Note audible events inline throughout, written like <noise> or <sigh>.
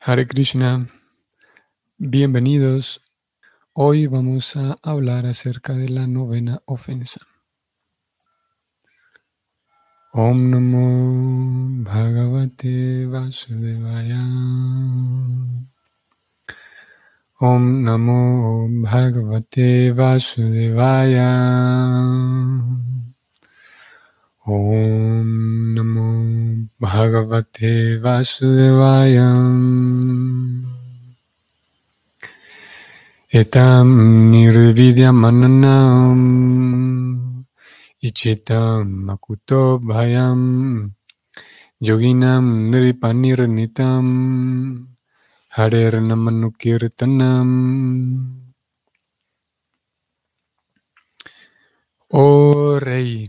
Hare Krishna, bienvenidos. Hoy vamos a hablar acerca de la novena ofensa. Om Namo Bhagavate Vasudevaya. Om Namo Bhagavate Vasudevaya. Om Namo Bhagavate Vasudevaya. Etam nirvidya mananam ichitam makuto bhayam yoginam nripanirnitam harer namanukirtanam. Oh Rey,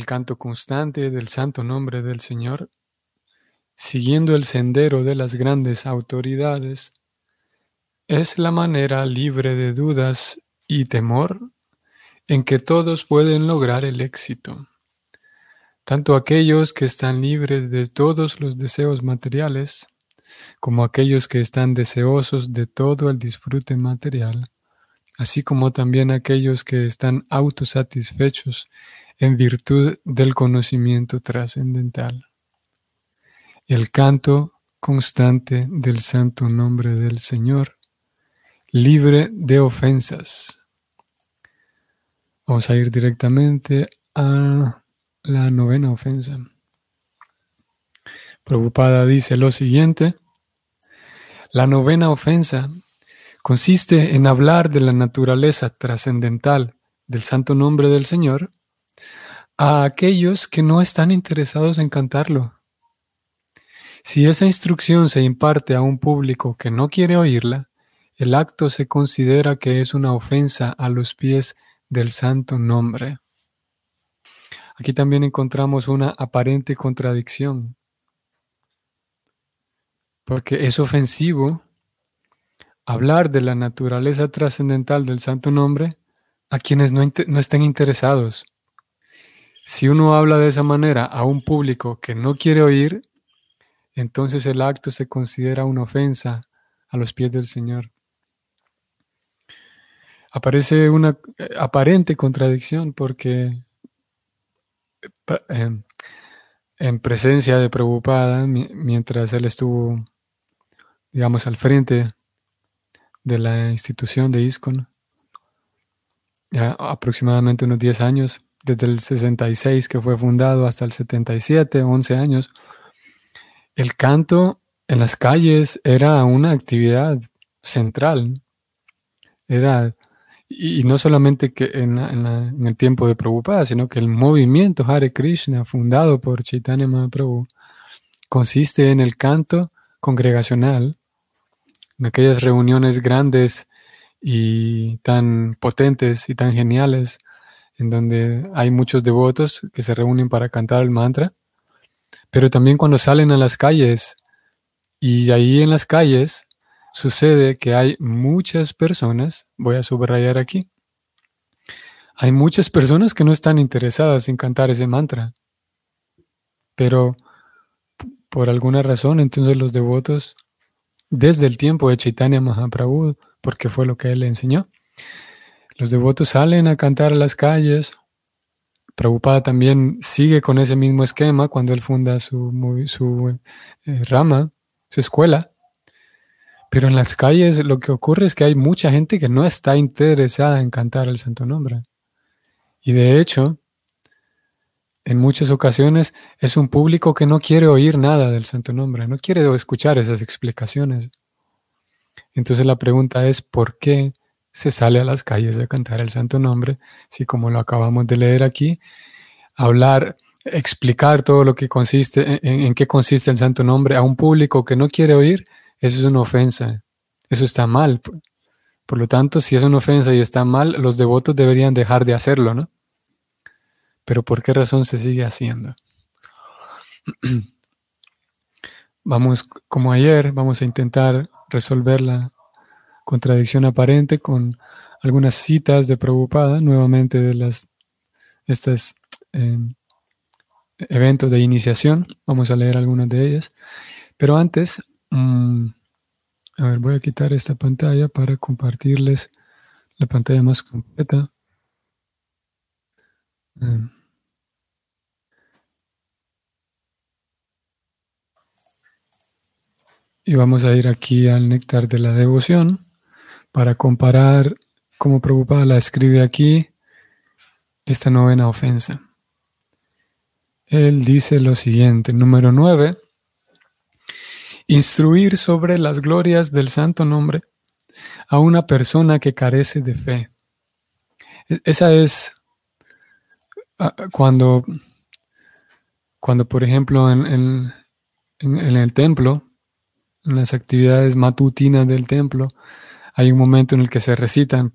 el canto constante del santo nombre del Señor, siguiendo el sendero de las grandes autoridades, es la manera libre de dudas y temor en que todos pueden lograr el éxito. Tanto aquellos que están libres de todos los deseos materiales, como aquellos que están deseosos de todo el disfrute material, así como también aquellos que están autosatisfechos en virtud del conocimiento trascendental. El canto constante del santo nombre del Señor, libre de ofensas. Vamos a ir directamente a la novena ofensa. Preocupada dice lo siguiente. La novena ofensa consiste en hablar de la naturaleza trascendental del santo nombre del Señor a aquellos que no están interesados en cantarlo. Si esa instrucción se imparte a un público que no quiere oírla, el acto se considera que es una ofensa a los pies del santo nombre. Aquí también encontramos una aparente contradicción, porque es ofensivo hablar de la naturaleza trascendental del santo nombre a quienes no, no estén interesados. Si uno habla de esa manera a un público que no quiere oír, entonces el acto se considera una ofensa a los pies del Señor. Aparece una eh, aparente contradicción porque em, en presencia de Prabhupada, mientras él estuvo, digamos, al frente de la institución de ISKCON, ya aproximadamente unos 10 años, desde el 66 que fue fundado hasta el 77, 11 años, el canto en las calles era una actividad central. Era, y no solamente que en, el tiempo de Prabhupada, sino que el movimiento Hare Krishna, fundado por Chaitanya Mahaprabhu, consiste en el canto congregacional, en aquellas reuniones grandes y tan potentes y tan geniales en donde hay muchos devotos que se reúnen para cantar el mantra, pero también cuando salen a las calles y ahí en las calles sucede que hay muchas personas, voy a subrayar aquí, hay muchas personas que no están interesadas en cantar ese mantra, pero por alguna razón entonces los devotos desde el tiempo de Chaitanya Mahaprabhu, porque fue lo que él le enseñó, los devotos salen a cantar a las calles. Prabhupada también sigue con ese mismo esquema cuando él funda su, su eh, rama, su escuela. Pero en las calles lo que ocurre es que hay mucha gente que no está interesada en cantar el santo nombre. Y de hecho, en muchas ocasiones es un público que no quiere oír nada del santo nombre, no quiere escuchar esas explicaciones. Entonces la pregunta es, ¿por qué se sale a las calles a cantar el santo nombre, si como lo acabamos de leer aquí, hablar, explicar todo lo que consiste, en, qué consiste el santo nombre a un público que no quiere oír, eso es una ofensa, eso está mal. Por lo tanto, si es una ofensa y está mal, los devotos deberían dejar de hacerlo, ¿no? Pero ¿por qué razón se sigue haciendo? <clears throat> Vamos, como ayer, vamos a intentar resolverla contradicción aparente con algunas citas de Prabhupada, nuevamente de las, estos em, eventos de iniciación. Vamos a leer algunas de ellas. Pero antes, Mm, a ver, voy a quitar esta pantalla para compartirles la pantalla más completa. Mm. Y vamos a ir aquí al néctar de la devoción para comparar cómo preocupada la escribe aquí esta novena ofensa. Él dice lo siguiente, número 9, instruir sobre las glorias del santo nombre a una persona que carece de fe. E-, esa es ah, cuando, cuando por ejemplo, en el templo, en las actividades matutinas del templo, hay un momento en el que se recitan,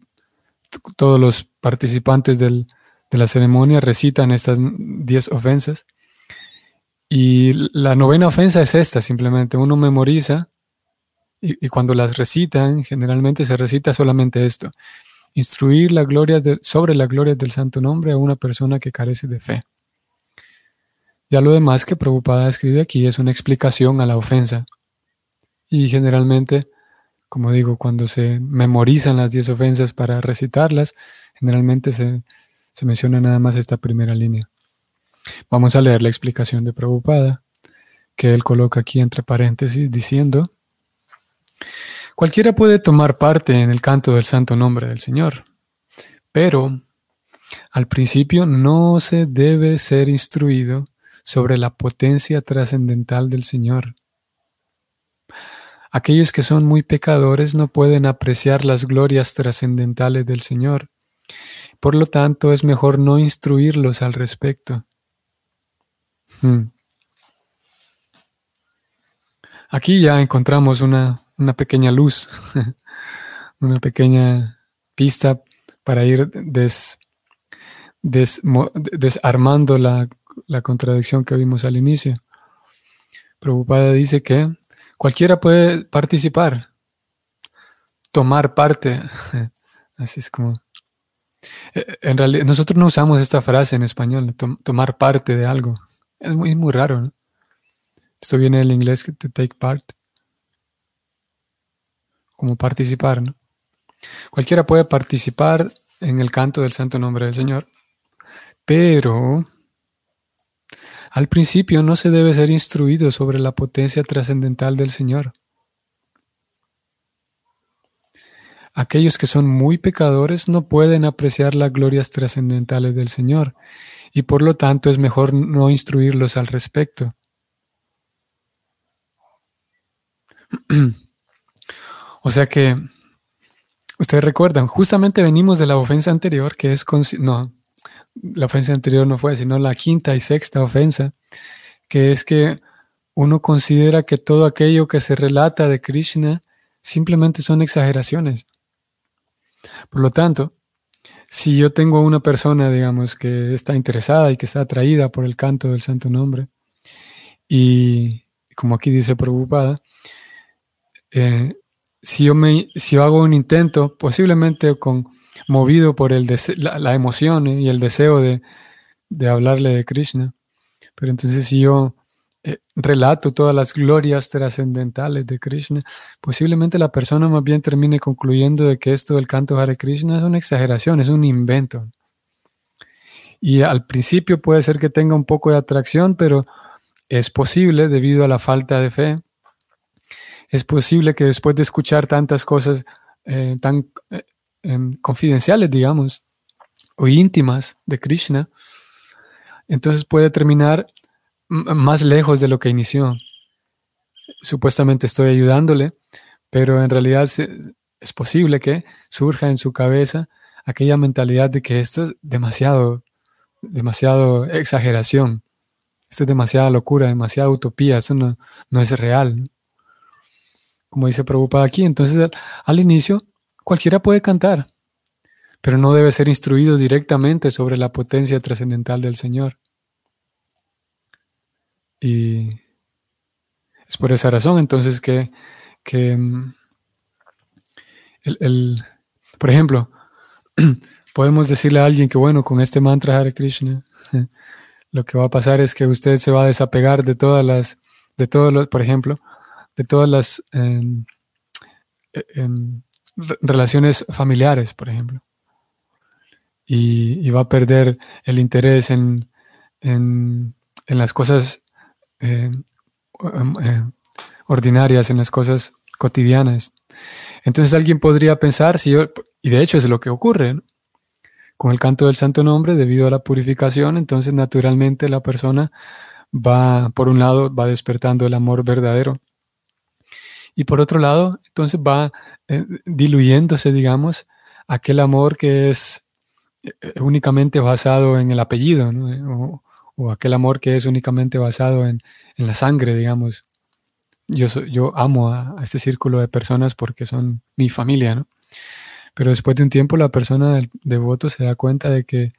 todos los participantes de la ceremonia recitan estas diez ofensas. Y la novena ofensa es esta, simplemente uno memoriza y, cuando las recitan, generalmente se recita solamente esto, instruir la gloria sobre la gloria del santo nombre a una persona que carece de fe. Ya lo demás que Prabhupada escribe aquí es una explicación a la ofensa. Y generalmente, como digo, cuando se memorizan las diez ofensas para recitarlas, generalmente se, menciona nada más esta primera línea. Vamos a leer la explicación de Prabhupada, que él coloca aquí entre paréntesis diciendo, cualquiera puede tomar parte en el canto del santo nombre del Señor, pero al principio no se debe ser instruido sobre la potencia trascendental del Señor. Aquellos que son muy pecadores no pueden apreciar las glorias trascendentales del Señor por lo tanto, es mejor no instruirlos al respecto. Hmm. Aquí ya encontramos una, pequeña luz, <laughs> una pequeña pista para ir desarmando la, la, contradicción que vimos al inicio. Preocupada dice que cualquiera puede participar, tomar parte. <laughs> Así es como eh, en realidad, nosotros no usamos esta frase en español, tomar parte de algo. Es muy, muy raro, ¿no? Esto viene del inglés, to take part. Como participar, ¿no? Cualquiera puede participar en el canto del santo nombre del Señor, pero al principio no se debe ser instruido sobre la potencia trascendental del Señor. Aquellos que son muy pecadores no pueden apreciar las glorias trascendentales del Señor y por lo tanto es mejor no instruirlos al respecto. <clears throat> o sea que, ustedes recuerdan, justamente venimos de la ofensa anterior, que es, no, la ofensa anterior no fue, sino la quinta y sexta ofensa, que es que uno considera que todo aquello que se relata de Krishna simplemente son exageraciones. Por lo tanto, si yo tengo una persona, digamos, que está interesada y que está atraída por el canto del santo nombre, y como aquí dice preocupada, eh, si, yo me, si yo hago un intento, posiblemente con, movido por el la, emoción y el deseo de, de hablarle de Krishna, pero entonces si yo eh, relato todas las glorias trascendentales de Krishna, posiblemente la persona más bien termine concluyendo de que esto del canto Hare Krishna es una exageración, es un invento. Y al principio puede ser que tenga un poco de atracción, pero es posible debido a la falta de fe. Es posible que después de escuchar tantas cosas eh, tan eh, em, confidenciales, digamos, o íntimas de Krishna, entonces puede terminar más lejos de lo que inició. Supuestamente estoy ayudándole, pero en realidad es posible que surja en su cabeza aquella mentalidad de que esto es demasiado, demasiado exageración, esto es demasiada locura, demasiada utopía, eso no, no es real. Como dice Prabhupada aquí, entonces al inicio cualquiera puede cantar, pero no debe ser instruido directamente sobre la potencia trascendental del Señor. Y es por esa razón entonces que, mm, el, por ejemplo, <clears throat> podemos decirle a alguien que bueno, con este mantra Hare Krishna, <laughs> lo que va a pasar es que usted se va a desapegar de todas las, de todos los, por ejemplo, de todas las em, e, em, relaciones familiares, por ejemplo. Y, va a perder el interés en, las cosas em, ordinarias, en las cosas cotidianas. Entonces alguien podría pensar, si yo, y de hecho es lo que ocurre, con el canto del santo nombre, debido a la purificación, entonces naturalmente la persona va, por un lado, va despertando el amor verdadero. Y por otro lado, entonces va eh, diluyéndose, digamos, aquel amor que es eh, únicamente basado en el apellido, o, aquel amor que es únicamente basado en, la sangre, digamos. Yo, yo amo a, este círculo de personas porque son mi familia, ¿no? Pero después de un tiempo la persona del devoto se da cuenta de que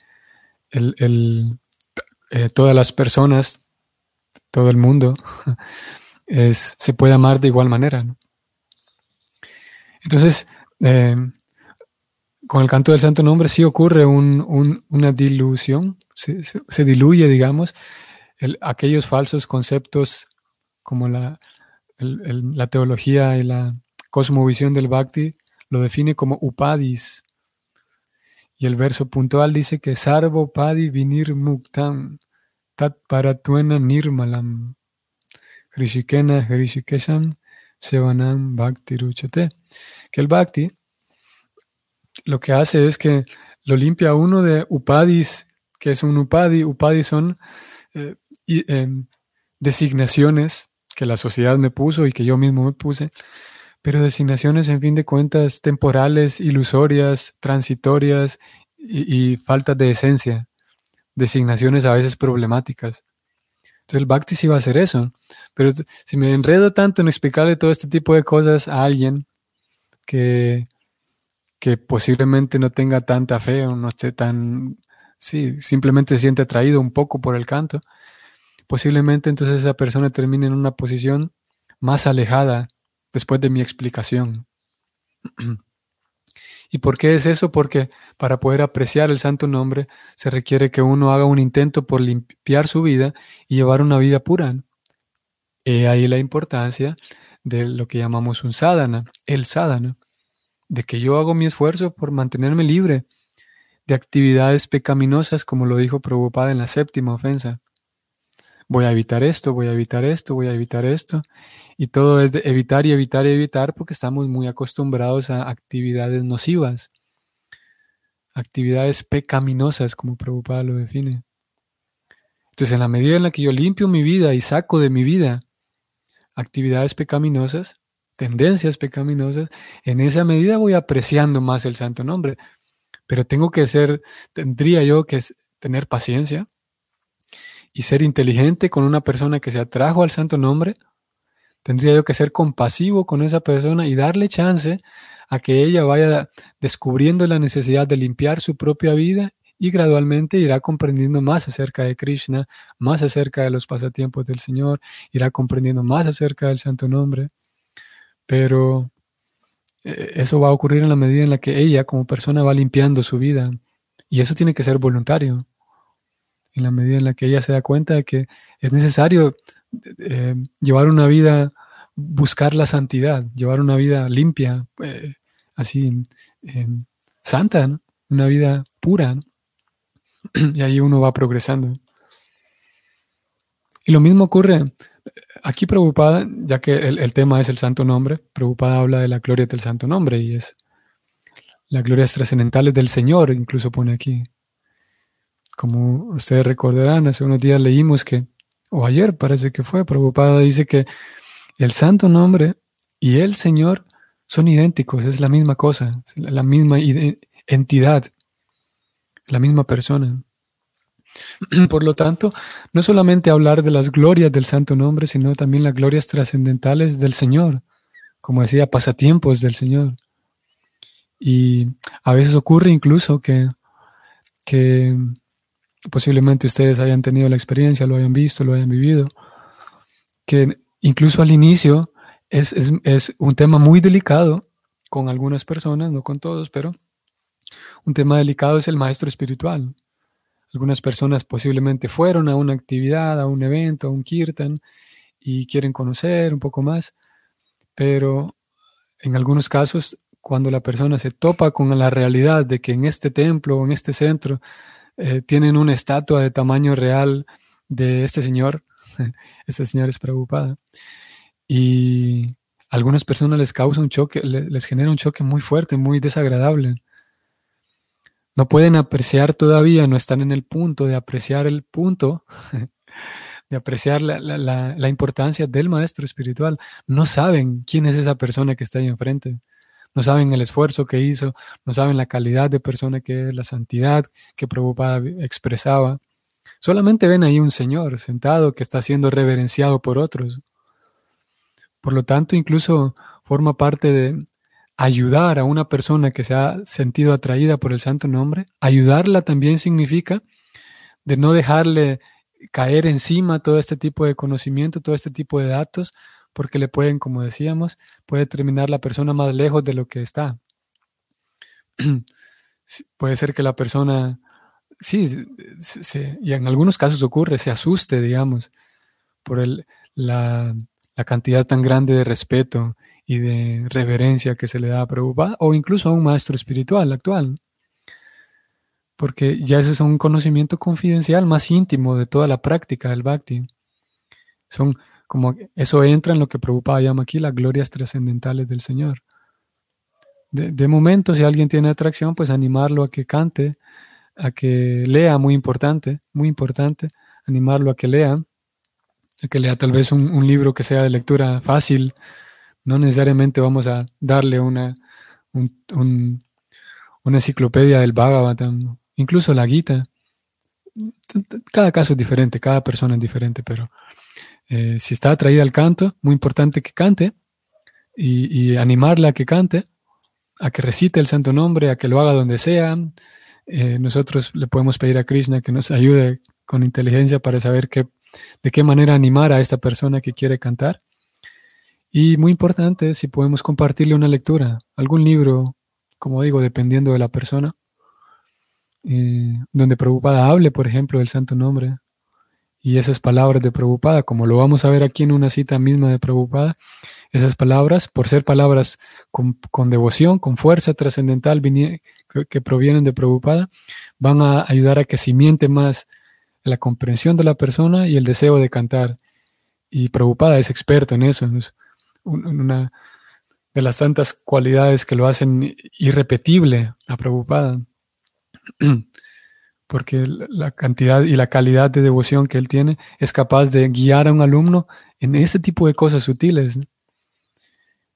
el, eh, todas las personas todo el mundo, <laughs> es, se puede amar de igual manera. Entonces, eh, con el canto del santo nombre sí ocurre una dilución, se, diluye, digamos, aquellos falsos conceptos como la, la teología y la cosmovisión del bhakti lo define como upadis. Y el verso puntual dice que sarvo padi vinir muktam Tat paratuena nirmalam. Hrishikena Hrishikesham Sevanam Bhakti. Que el Bhakti lo que hace es que lo limpia uno de upadis, que es un upadi. Upadi son eh, em, designaciones que la sociedad me puso y que yo mismo me puse, pero designaciones en fin de cuentas temporales, ilusorias, transitorias y, y faltas de esencia designaciones a veces problemáticas. Entonces el Bhakti sí va a hacer eso. Pero si me enredo tanto en explicarle todo este tipo de cosas a alguien que, que posiblemente no tenga tanta fe o no esté tan, sí, simplemente se siente atraído un poco por el canto, posiblemente entonces esa persona termine en una posición más alejada después de mi explicación. <clears throat> ¿Y por qué es eso? Porque para poder apreciar el santo nombre se requiere que uno haga un intento por limpiar su vida y llevar una vida pura. Y ahí la importancia de lo que llamamos un sadhana, el sadhana, de que yo hago mi esfuerzo por mantenerme libre de actividades pecaminosas, como lo dijo Prabhupada en la séptima ofensa. Voy a evitar esto, voy a evitar esto, voy a evitar esto. Y todo es de evitar y evitar y evitar porque estamos muy acostumbrados a actividades nocivas, actividades pecaminosas, como Prabhupada lo define. Entonces, en la medida en la que yo limpio mi vida y saco de mi vida actividades pecaminosas, tendencias pecaminosas, en esa medida voy apreciando más el santo nombre. Pero tengo que ser, tendría yo que tener paciencia y ser inteligente con una persona que se atrajo al santo nombre Tendría yo que ser compasivo con esa persona y darle chance a que ella vaya descubriendo la necesidad de limpiar su propia vida y gradualmente irá comprendiendo más acerca de Krishna, más acerca de los pasatiempos del Señor, irá comprendiendo más acerca del santo nombre. Pero eh, eso va a ocurrir en la medida en la que ella como persona va limpiando su vida. Y eso tiene que ser voluntario. En la medida en la que ella se da cuenta de que es necesario eh, llevar una vida, buscar la santidad, llevar una vida limpia, eh, así, em, santa, una vida pura. <clears throat> Y ahí uno va progresando. Y lo mismo ocurre aquí preocupada, ya que el, tema es el santo nombre, preocupada habla de la gloria del santo nombre y es las glorias trascendentales del Señor, incluso pone aquí. Como ustedes recordarán, hace unos días leímos que o ayer parece que fue, preocupada, dice que el santo nombre y el Señor son idénticos, es la misma cosa, la misma entidad, la misma persona. <clears throat> Por lo tanto, no solamente hablar de las glorias del santo nombre, sino también las glorias trascendentales del Señor, como decía, pasatiempos del Señor. Y a veces ocurre incluso que, que posiblemente ustedes hayan tenido la experiencia, lo hayan visto, lo hayan vivido, que incluso al inicio es, un tema muy delicado con algunas personas, no con todos, pero un tema delicado es el maestro espiritual. Algunas personas posiblemente fueron a una actividad, a un evento, a un kirtan y quieren conocer un poco más, pero en algunos casos, cuando la persona se topa con la realidad de que en este templo o en este centro eh, tienen una estatua de tamaño real de este señor, <laughs> este señor es preocupada, y a algunas personas les causa un choque, les genera un choque muy fuerte, muy desagradable. No pueden apreciar todavía, no están en el punto de apreciar el punto <laughs> de apreciar la, importancia del maestro espiritual. No saben quién es esa persona que está ahí enfrente. No saben el esfuerzo que hizo, no saben la calidad de persona que es, la santidad que Prabhupada expresaba. Solamente ven ahí un señor sentado que está siendo reverenciado por otros. Por lo tanto, incluso forma parte de ayudar a una persona que se ha sentido atraída por el santo nombre. Ayudarla también significa de no dejarle caer encima todo este tipo de conocimiento, todo este tipo de datos, porque le pueden, como decíamos, puede terminar la persona más lejos de lo que está. <clears throat> puede ser que la persona, sí, y en algunos casos ocurre, se asuste, digamos, por el, la, la, cantidad tan grande de respeto y de reverencia que se le da a Prabhupada, o incluso a un maestro espiritual actual porque ya ese es un conocimiento confidencial más íntimo de toda la práctica del bhakti. Son como eso entra en lo que Prabhupada llama aquí las glorias trascendentales del Señor. De, momento, si alguien tiene atracción, pues animarlo a que cante, a que lea, muy importante, muy importante, animarlo a que lea, a que lea tal vez un, libro que sea de lectura fácil. No necesariamente vamos a darle una, una enciclopedia del Bhagavatam incluso la guita. Cada caso es diferente, cada persona es diferente, pero eh, si está atraída al canto, muy importante que cante y, animarla a que cante, a que recite el santo nombre, a que lo haga donde sea. Eh, nosotros le podemos pedir a Krishna que nos ayude con inteligencia para saber qué, de qué manera animar a esta persona que quiere cantar. Y muy importante, si podemos compartirle una lectura, algún libro, como digo, dependiendo de la persona, eh, donde Prabhupada hable, por ejemplo, del santo nombre. Y esas palabras de Prabhupada, como lo vamos a ver aquí en una cita misma de Prabhupada, esas palabras, por ser palabras con, devoción, con fuerza trascendental que, provienen de Prabhupada, van a ayudar a que simiente más la comprensión de la persona y el deseo de cantar. Y Prabhupada es experto en eso, es una de las tantas cualidades que lo hacen irrepetible a Prabhupada. <clears throat> porque la cantidad y la calidad de devoción que él tiene es capaz de guiar a un alumno en ese tipo de cosas sutiles.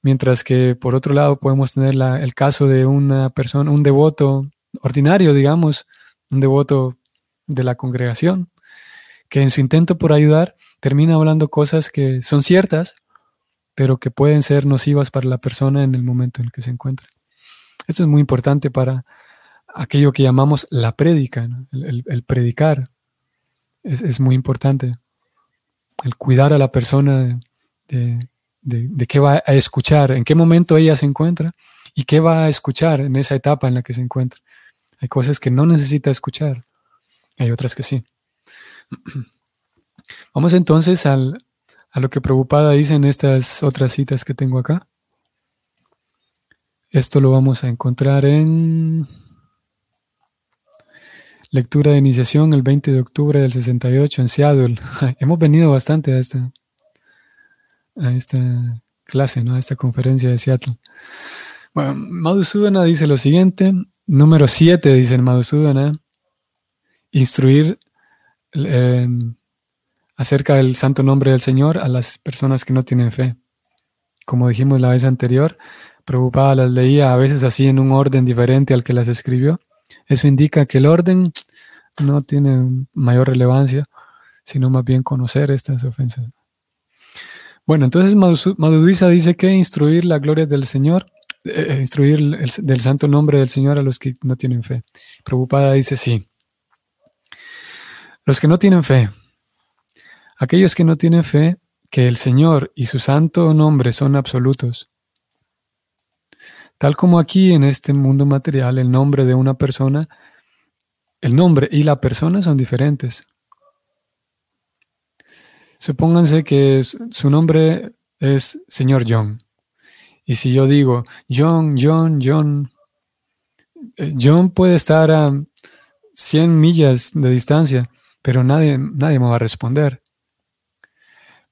Mientras que por otro lado podemos tener el caso de una persona, un devoto ordinario, digamos, un devoto de la congregación, que en su intento por ayudar termina hablando cosas que son ciertas, pero que pueden ser nocivas para la persona en el momento en el que se encuentra. Eso es muy importante para aquello que llamamos la prédica, el, predicar. Es, muy importante. El cuidar a la persona de, de, qué va a escuchar, en qué momento ella se encuentra y qué va a escuchar en esa etapa en la que se encuentra. Hay cosas que no necesita escuchar, hay otras que sí. <clears throat> Vamos entonces al, a lo que Preocupada dice en estas otras citas que tengo acá. Esto lo vamos a encontrar en Lectura de iniciación el 20 de octubre del 68 en Seattle. <laughs> Hemos venido bastante a esta, a esta clase, ¿no? a esta conferencia de Seattle. Bueno, Madhusudana dice lo siguiente, número 7 dice el Madhusudana, instruir em, acerca del santo nombre del Señor a las personas que no tienen fe. Como dijimos la vez anterior, Prabhupada las leía a veces así en un orden diferente al que las escribió eso indica que el orden no tiene mayor relevancia, sino más bien conocer estas ofensas. Bueno, entonces Madhudisa dice que instruir la gloria del Señor, eh, eh, instruir el, del santo nombre del Señor a los que no tienen fe. Preocupada dice sí. Los que no tienen fe, aquellos que no tienen fe, que el Señor y su santo nombre son absolutos, Tal como aquí en este mundo material, el nombre de una persona, el nombre y la persona son diferentes. Supónganse que su nombre es señor John Y si yo digo, John, John, John, eh, John puede estar a 100 millas de distancia, pero nadie, nadie me va a responder.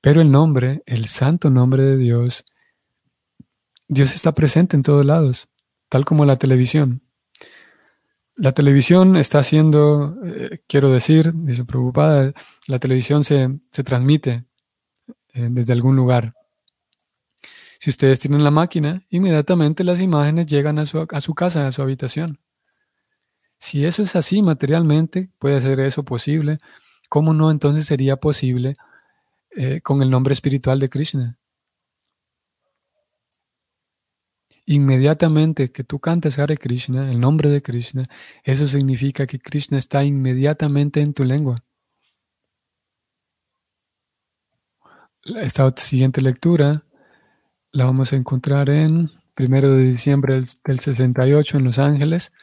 Pero el nombre, el santo nombre de Dios, Dios está presente en todos lados, tal como la televisión. La televisión está haciendo, eh, quiero decir, dice preocupada, la televisión se, transmite eh, desde algún lugar. Si ustedes tienen la máquina, inmediatamente las imágenes llegan a su, a su casa, a su habitación. Si eso es así materialmente, puede ser eso posible, ¿cómo no entonces sería posible eh, con el nombre espiritual de Krishna? Inmediatamente que tú cantes Hare Krishna, el nombre de Krishna, eso significa que Krishna está inmediatamente en tu lengua. Esta siguiente lectura la vamos a encontrar en primero de diciembre del, 68 en Los Ángeles.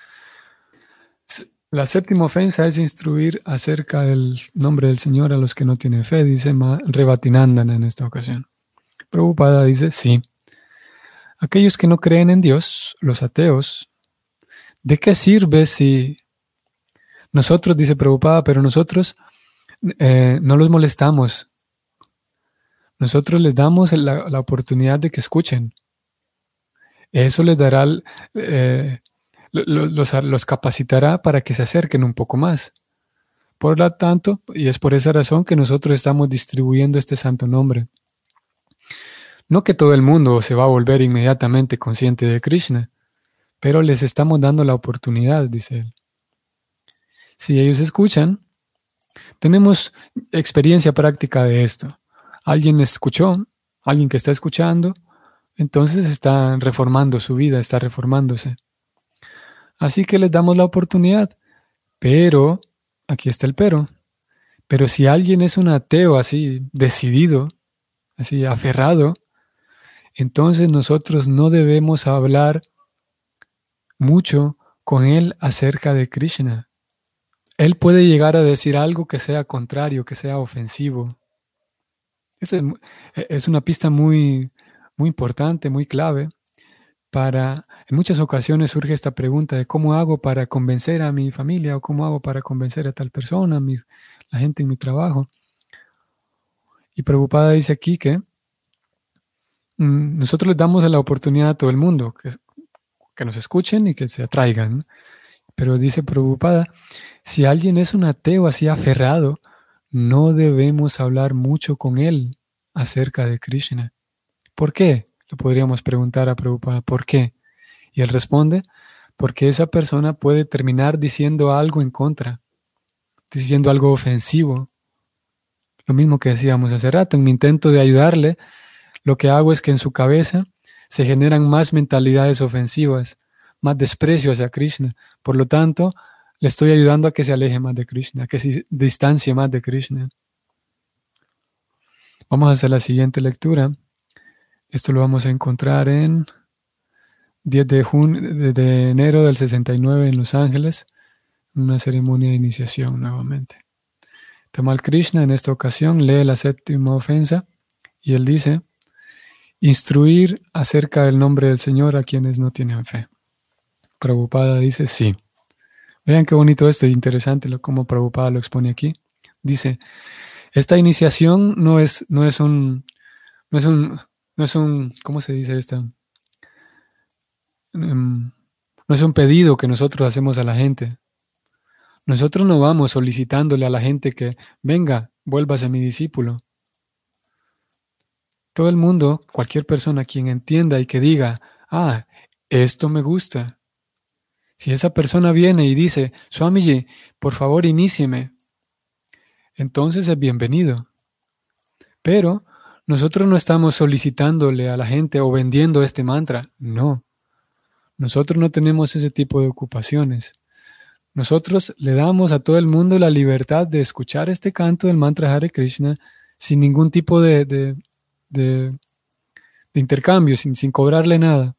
La séptima ofensa es instruir acerca del nombre del Señor a los que no tienen fe, dice Rebatinandan en esta ocasión. Preocupada dice, sí, Aquellos que no creen en Dios, los ateos, ¿de qué sirve si nosotros, dice preocupada, pero nosotros eh, no los molestamos? Nosotros les damos la, oportunidad de que escuchen. Eso les dará, eh, los, los capacitará para que se acerquen un poco más. Por lo tanto, y es por esa razón que nosotros estamos distribuyendo este santo nombre. No que todo el mundo se va a volver inmediatamente consciente de Krishna, pero les estamos dando la oportunidad, dice él. Si ellos escuchan, tenemos experiencia práctica de esto. Alguien escuchó, alguien que está escuchando, entonces está reformando su vida, está reformándose. Así que les damos la oportunidad. Pero, aquí está el pero, pero si alguien es un ateo así, decidido, así, aferrado, entonces nosotros no debemos hablar mucho con él acerca de Krishna. Él puede llegar a decir algo que sea contrario, que sea ofensivo. Esa e, es una pista muy, muy importante, muy clave. Para, en muchas ocasiones surge esta pregunta de cómo hago para convencer a mi familia o cómo hago para convencer a tal persona, a la gente en mi trabajo. Y preocupada dice aquí que nosotros les damos la oportunidad a todo el mundo que, que nos escuchen y que se atraigan. Pero dice preocupada, si alguien es un ateo así aferrado, no debemos hablar mucho con él acerca de Krishna. ¿Por qué? Le podríamos preguntar a Prabhupada, ¿por qué? Y él responde, porque esa persona puede terminar diciendo algo en contra, diciendo algo ofensivo. Lo mismo que decíamos hace rato, en mi intento de ayudarle, lo que hago es que en su cabeza se generan más mentalidades ofensivas, más desprecio hacia Krishna. Por lo tanto, le estoy ayudando a que se aleje más de Krishna, a que se distancie más de Krishna. Vamos a hacer la siguiente lectura. Esto lo vamos a encontrar en 10 de, junio, de enero del 69 en Los Ángeles, una ceremonia de iniciación nuevamente. Tamal Krishna en esta ocasión lee la séptima ofensa y él dice, Instruir acerca del nombre del Señor a quienes no tienen fe. Prabhupada dice sí. Vean qué bonito este, interesante lo, cómo Prabhupada lo expone aquí. Dice, esta iniciación no es, no es un, no es un, no es un, ¿cómo se dice esta? Em, no es un pedido que nosotros hacemos a la gente. Nosotros no vamos solicitándole a la gente que venga, vuélvase mi discípulo. Todo el mundo, cualquier persona quien entienda y que diga, ah, esto me gusta. Si esa persona viene y dice, Swamiji, por favor inícieme, entonces es bienvenido. Pero nosotros no estamos solicitándole a la gente o vendiendo este mantra, no. Nosotros no tenemos ese tipo de ocupaciones. Nosotros le damos a todo el mundo la libertad de escuchar este canto del mantra Hare Krishna sin ningún tipo de, de, intercambio, sin, sin cobrarle nada.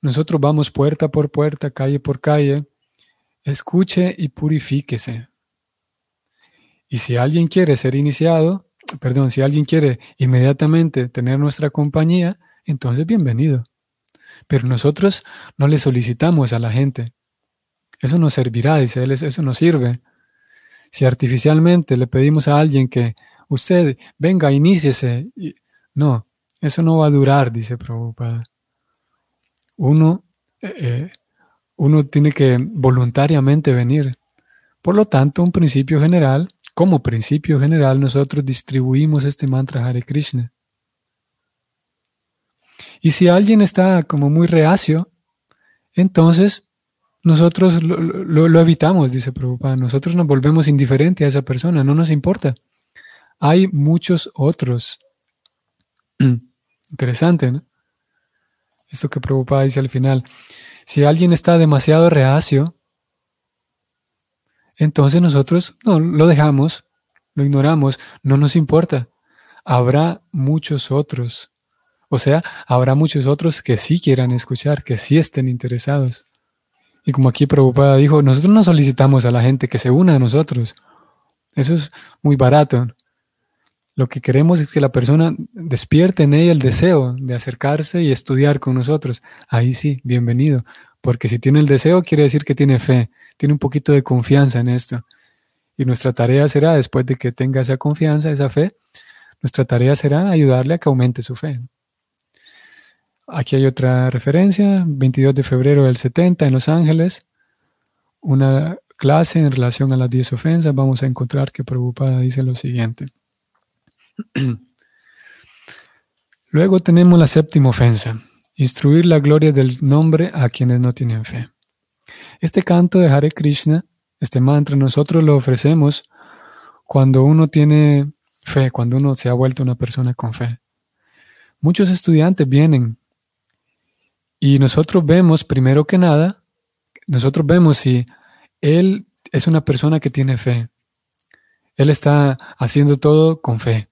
Nosotros vamos puerta por puerta, calle por calle. Escuche y purifíquese. Y si alguien quiere ser iniciado, perdón, si alguien quiere inmediatamente tener nuestra compañía, entonces bienvenido. Pero nosotros no le solicitamos a la gente. Eso no servirá, dice él, eso no sirve. Si artificialmente le pedimos a alguien que usted venga, iníciese, no, eso no va a durar, dice Prabhupada. Uno, eh, eh, uno tiene que voluntariamente venir. Por lo tanto, un principio general, como principio general, nosotros distribuimos este mantra Hare Krishna. Y si alguien está como muy reacio, entonces nosotros lo, evitamos, dice Prabhupada. Nosotros nos volvemos indiferentes a esa persona, no nos importa. Hay muchos otros. <clears throat> Interesante, ¿no? Esto que Prabhupada dice al final. Si alguien está demasiado reacio, entonces nosotros no lo dejamos, lo ignoramos, no nos importa. Habrá muchos otros. O sea, habrá muchos otros que sí quieran escuchar, que sí estén interesados. Y como aquí Prabhupada dijo, nosotros no solicitamos a la gente que se una a nosotros. Eso es muy barato. Lo que queremos es que la persona despierte en ella el deseo de acercarse y estudiar con nosotros. Ahí sí, bienvenido. Porque si tiene el deseo, quiere decir que tiene fe tiene un poquito de confianza en esto. Y nuestra tarea será, después de que tenga esa confianza, esa fe, nuestra tarea será ayudarle a que aumente su fe. Aquí hay otra referencia, 22 de febrero del 70 en Los Ángeles, una clase en relación a las 10 ofensas. Vamos a encontrar que Prabhupada dice lo siguiente. <clears throat> Luego tenemos la séptima ofensa, instruir la gloria del nombre a quienes no tienen fe. Este canto de Hare Krishna, este mantra, nosotros lo ofrecemos cuando uno tiene fe, cuando uno se ha vuelto una persona con fe. Muchos estudiantes vienen y nosotros vemos, primero que nada, nosotros vemos si él es una persona que tiene fe. Él está haciendo todo con fe.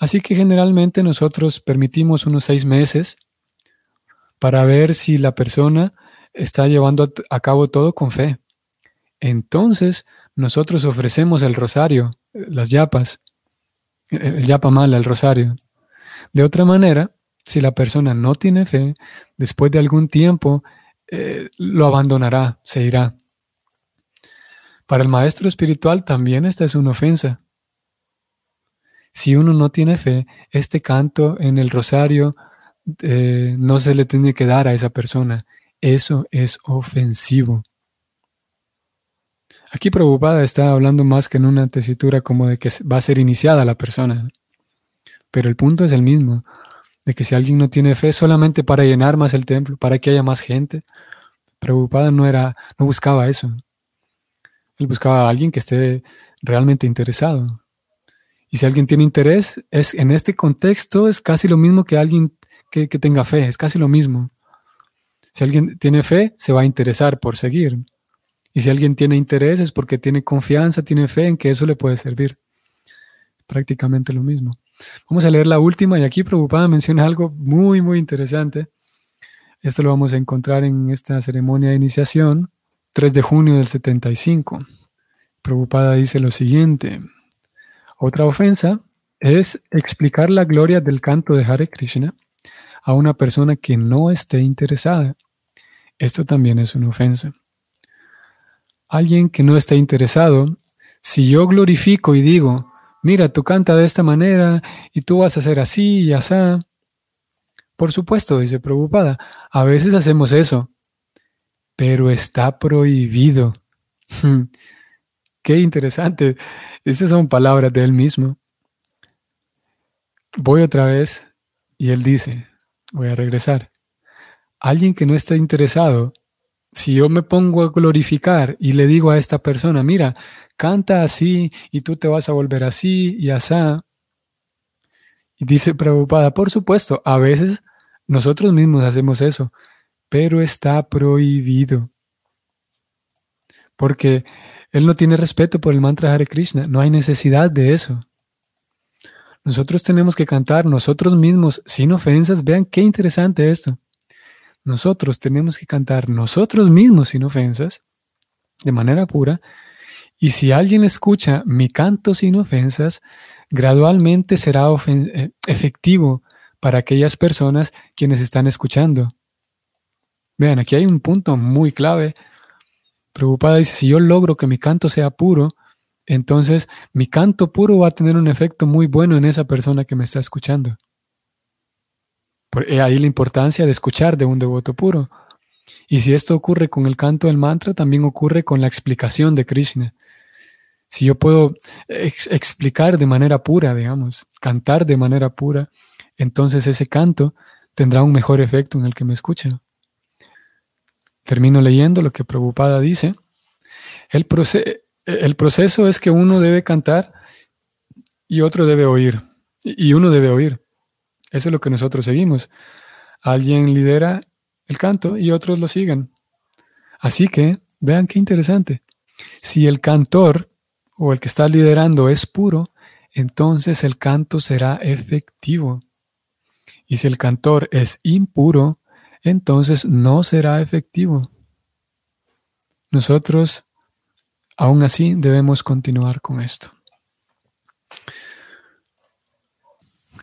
Así que generalmente nosotros permitimos unos seis meses para ver si la persona está llevando a cabo todo con fe. Entonces, nosotros ofrecemos el rosario, las yapas, el yapa mala, el rosario. De otra manera, si la persona no tiene fe, después de algún tiempo eh, lo abandonará, se irá. Para el maestro espiritual también esta es una ofensa. Si uno no tiene fe, este canto en el rosario eh, no se le tiene que dar a esa persona. Eso es ofensivo. Aquí Prabhupada está hablando más que en una tesitura como de que va a ser iniciada la persona. Pero el punto es el mismo, de que si alguien no tiene fe solamente para llenar más el templo, para que haya más gente, Prabhupada no era, no buscaba eso. Él buscaba a alguien que esté realmente interesado. Y si alguien tiene interés, es en este contexto es casi lo mismo que alguien que tenga fe, es casi lo mismo. Si alguien tiene fe, se va a interesar por seguir. Y si alguien tiene interés es porque tiene confianza, tiene fe en que eso le puede servir. Prácticamente lo mismo. Vamos a leer la última y aquí Prabhupada menciona algo muy, muy interesante. Esto lo vamos a encontrar en esta ceremonia de iniciación, 3 de junio del 75. Prabhupada dice lo siguiente. Otra ofensa es explicar la gloria del canto de Hare Krishna a una persona que no esté interesada. Esto también es una ofensa. Alguien que no esté interesado, si yo glorifico y digo, mira, tú canta de esta manera y tú vas a hacer así y así, por supuesto, dice preocupada, a veces hacemos eso, pero está prohibido. <laughs> Qué interesante. Estas son palabras de él mismo. Voy otra vez y él dice, voy a regresar. Alguien que no está interesado, si yo me pongo a glorificar y le digo a esta persona, mira, canta así y tú te vas a volver así y asá. Y dice preocupada, por supuesto, a veces nosotros mismos hacemos eso, pero está prohibido. Porque él no tiene respeto por el mantra Hare Krishna, no hay necesidad de eso. Nosotros tenemos que cantar nosotros mismos sin ofensas. Vean qué interesante esto. Nosotros tenemos que cantar nosotros mismos sin ofensas, de manera pura. Y si alguien escucha mi canto sin ofensas, gradualmente será eh, efectivo para aquellas personas quienes están escuchando. Vean, aquí hay un punto muy clave. Preocupada dice, si yo logro que mi canto sea puro, entonces mi canto puro va a tener un efecto muy bueno en esa persona que me está escuchando. Por ahí la importancia de escuchar de un devoto puro. Y si esto ocurre con el canto del mantra, también ocurre con la explicación de Krishna. Si yo puedo explicar de manera pura, digamos, cantar de manera pura, entonces ese canto tendrá un mejor efecto en el que me escucha. Termino leyendo lo que Prabhupada dice. El, el proceso es que uno debe cantar y otro debe oír. Y uno debe oír. Eso es lo que nosotros seguimos. Alguien lidera el canto y otros lo siguen. Así que, vean qué interesante. Si el cantor o el que está liderando es puro, entonces el canto será efectivo. Y si el cantor es impuro, entonces no será efectivo. Nosotros, aún así, debemos continuar con esto.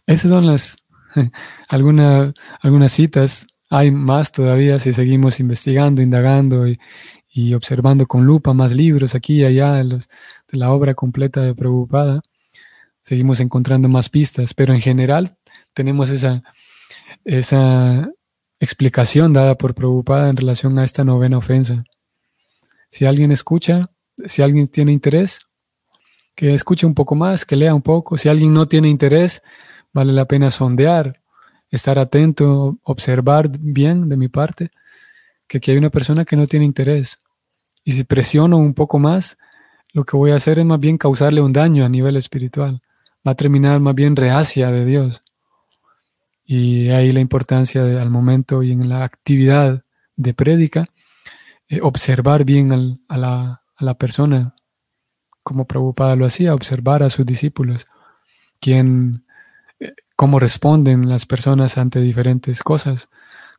Esas son las <laughs> algunas citas, hay más todavía si seguimos investigando, indagando y, observando con lupa más libros aquí y allá de, de la obra completa de Prabhupada. Seguimos encontrando más pistas, pero en general tenemos esa, esa explicación dada por Prabhupada en relación a esta novena ofensa. Si alguien escucha, si alguien tiene interés, que escuche un poco más, que lea un poco. Si alguien no tiene interés, vale la pena sondear, estar atento, observar bien de mi parte, que aquí hay una persona que no tiene interés. Y si presiono un poco más, lo que voy a hacer es más bien causarle un daño a nivel espiritual. Va a terminar más bien reacia de Dios. Y ahí la importancia de, al momento y en la actividad de prédica, eh, observar bien a, la, a la persona, como Prabhupada lo hacía, observar a sus discípulos, quien cómo responden las personas ante diferentes cosas,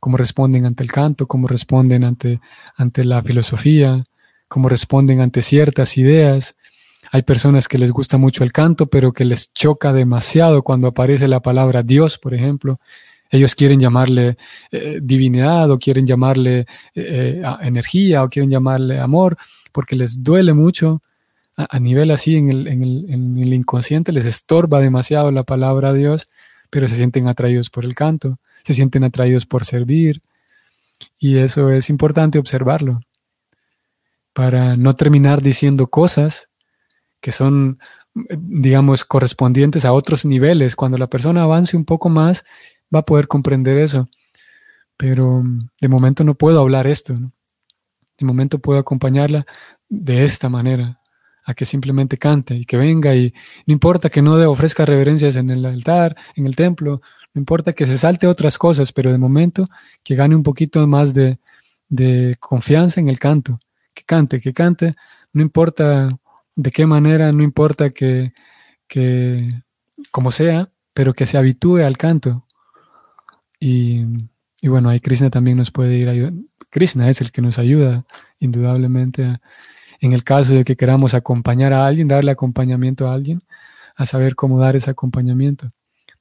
cómo responden ante el canto, cómo responden ante, ante la filosofía, cómo responden ante ciertas ideas. Hay personas que les gusta mucho el canto, pero que les choca demasiado cuando aparece la palabra Dios, por ejemplo. Ellos quieren llamarle eh, divinidad o quieren llamarle eh, eh, energía o quieren llamarle amor, porque les duele mucho a, nivel así en el, en, el, en el, inconsciente, les estorba demasiado la palabra Dios, pero se sienten atraídos por el canto, se sienten atraídos por servir, y eso es importante observarlo, para no terminar diciendo cosas que son, digamos, correspondientes a otros niveles. Cuando la persona avance un poco más, va a poder comprender eso. Pero de momento no puedo hablar esto. De momento puedo acompañarla de esta manera, a que simplemente cante y que venga y no importa que no ofrezca reverencias en el altar, en el templo, no importa que se salte otras cosas, pero de momento que gane un poquito más de, confianza en el canto, que cante, que cante, no importa de qué manera, no importa que, que como sea, pero que se habitúe al canto. Y, y bueno, ahí Krishna también nos puede ir ayudando. Krishna es el que nos ayuda indudablemente en el caso de que queramos acompañar a alguien, darle acompañamiento a alguien, a saber cómo dar ese acompañamiento,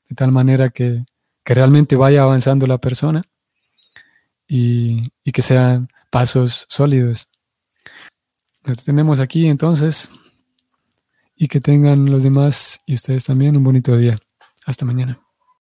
de tal manera que, realmente vaya avanzando la persona y, que sean pasos sólidos. Tenemos aquí entonces y que tengan los demás y ustedes también un bonito día. Hasta mañana.